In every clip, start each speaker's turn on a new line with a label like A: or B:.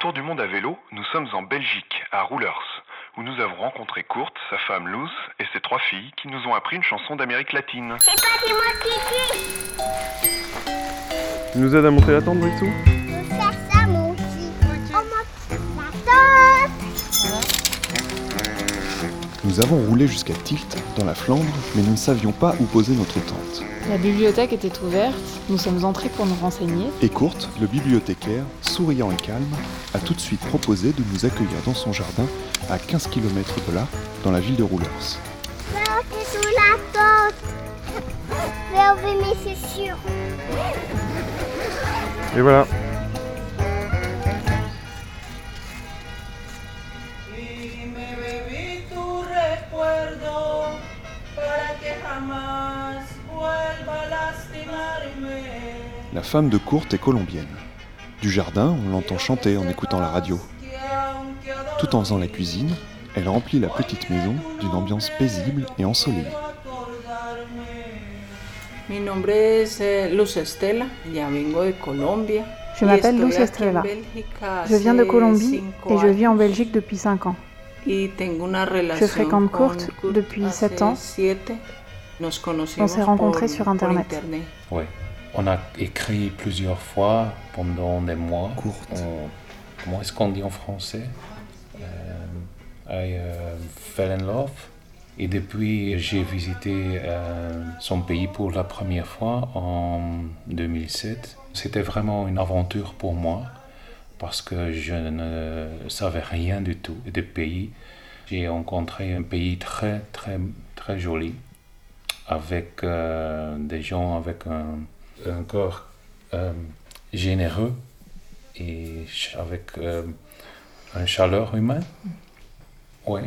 A: tour du monde à vélo, nous sommes en Belgique, à Roulers, où nous avons rencontré Kurt, sa femme Luz et ses trois filles qui nous ont appris une chanson d'Amérique latine.
B: C'est pas du moi Kiki
C: Tu nous aides à monter la tente, Brixou?
D: Nous avons roulé jusqu'à Tilt, dans la Flandre, mais nous ne savions pas où poser notre tente.
E: La bibliothèque était ouverte, nous sommes entrés pour nous renseigner.
D: Et Kurt, le bibliothécaire, souriant et calme, a tout de suite proposé de nous accueillir dans son jardin, à 15 km de là, dans la ville de Roulers.
B: Sous la tente. Mes chaussures.
C: Et voilà.
D: La femme de Kurt est colombienne. Du jardin, on l'entend chanter en écoutant la radio. Tout en faisant la cuisine, elle remplit la petite maison d'une ambiance paisible et ensoleillée.
F: Eh.
G: Je m'appelle Luz Estrella. Je viens de Colombie et je vis en. Belgique depuis 5 ans.
F: Relación
G: fréquente Kurt depuis
F: hace
G: sept ans. On s'est rencontrés sur internet.
H: On a écrit plusieurs fois pendant des mois.
D: Courte.
H: On- comment est-ce qu'on dit en français? Euh, I euh, fell in love. Et depuis, j'ai visité euh, son pays pour la première fois en 2007. C'était vraiment une aventure pour moi parce que je ne savais rien du tout du pays. J'ai rencontré un pays très, très, très joli avec euh, des gens avec un, un corps euh, généreux et avec euh, une chaleur humaine. Ouais.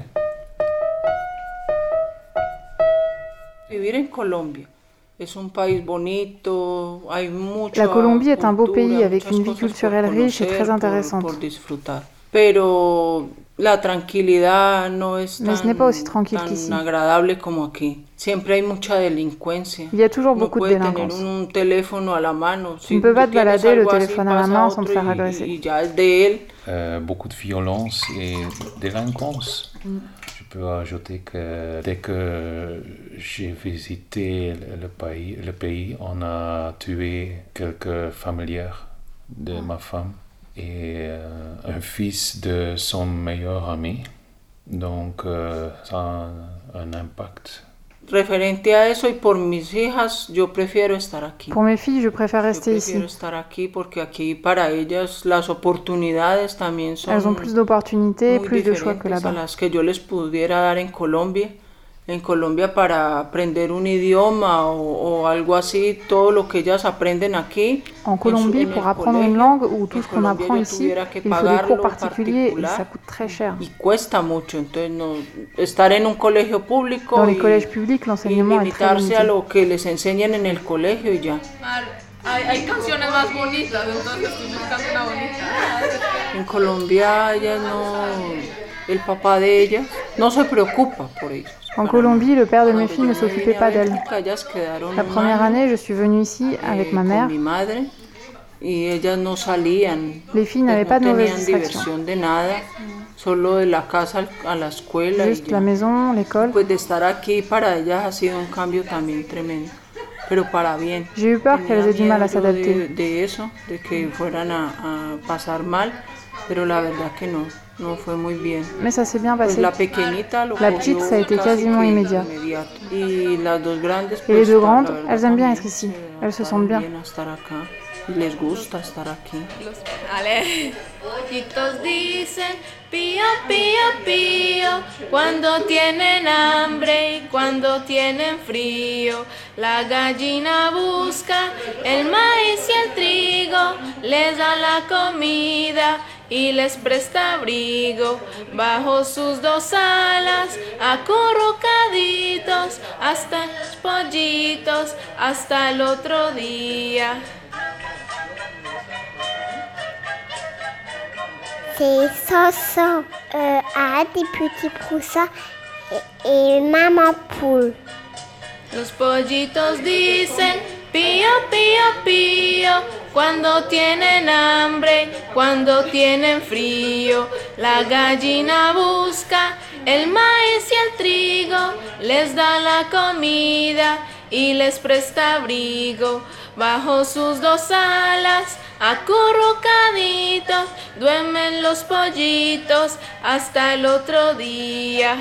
F: Vivir en mucha
G: La Colombie est un beau pays avec une vie culturelle riche et très intéressante.
F: La tranquilidad no es
G: Mais ce
F: tan,
G: n'est pas aussi tranquille
F: tan
G: qu'ici.
F: agradable como aquí. Siempre hay mucha delincuencia.
G: Il y a toujours
F: No
G: beaucoup de
F: puede tener
G: délinquance.
F: un teléfono a la mano.
G: Tu ne peux pas te balader le téléphone à la main sans te faire
F: y-
G: agresser.
F: Y ya es de él.
H: Euh, beaucoup de violence et délinquance. Je peux ajouter que dès que j'ai visité le, le pays, le pays, on a tué quelques familières de ma femme et euh, un fils de son meilleur ami. Donc euh, ça a un, impact.
F: Referente a eso y por mis hijas, yo prefiero estar aquí.
G: Pour mes filles, je préfère
F: Yo
G: rester ici.
F: prefiero estar aquí porque aquí para ellas las oportunidades también son
G: Elles ont plus d'opportunités, plus de choix que
F: a
G: là-bas.
F: las que yo les pudiera dar en Colombia. En Colombia para aprender un idioma o, o algo así, todo lo que ellas aprenden aquí.
G: En Colombie, pour apprendre une langue ou tout ce qu'on apprend ici,
F: tuviera que
G: il faut des cours particuliers et
F: particular.
G: ça coûte très cher.
F: Y cuesta mucho, entonces no, estar en un colegio público
G: Dans les collèges publics,
F: y
G: l'enseignement est très
F: limitarse a lo que les enseñen en el colegio y ya.
I: Hay, hay canciones más bonitas, entonces una bonita.
F: En Colombia ellas no, el papá de ellas no se preocupa por ellas.
G: En Colombie, le père de mes filles ne s'occupait pas d'elles. La première année, je suis venue ici avec ma mère. Les filles n'avaient pas de mauvaises Juste la maison, l'école. J'ai eu peur qu'elles aient du mal à s'adapter.
F: No, fue muy bien.
G: Mais ça s'est bien
F: Pues
G: passé.
F: la pequeñita lo
G: La petite, ça a été quasiment immédiat.
F: inmediato. Y las dos grandes,
G: Et les
F: pues,
G: deux grandes,
F: verdad
G: elles aiment bien être ici.
F: se
G: Elles se sentent bien.
F: bien les gusta estar aquí.
I: Los. Pollitos dicen pío, pío, pío cuando tienen hambre y cuando tienen frío. La gallina busca el maíz y el trigo, les da la comida y les presta abrigo. Bajo sus dos alas, acurrucaditos, hasta los pollitos, hasta el otro día.
B: C'est Sanson, euh, a des petits poussins et, et maman poule.
I: Los pollitos dicen pío, pío, pío cuando tienen hambre, cuando tienen frío. La gallina busca el maíz y el trigo, les da la comida y les presta abrigo. Bajo sus dos alas, acurrucaditos, duermen los pollitos hasta el otro día.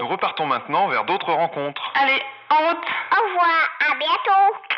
A: Nous repartons maintenant vers d'autres rencontres.
J: Allez, en route
B: Au revoir, à bientôt.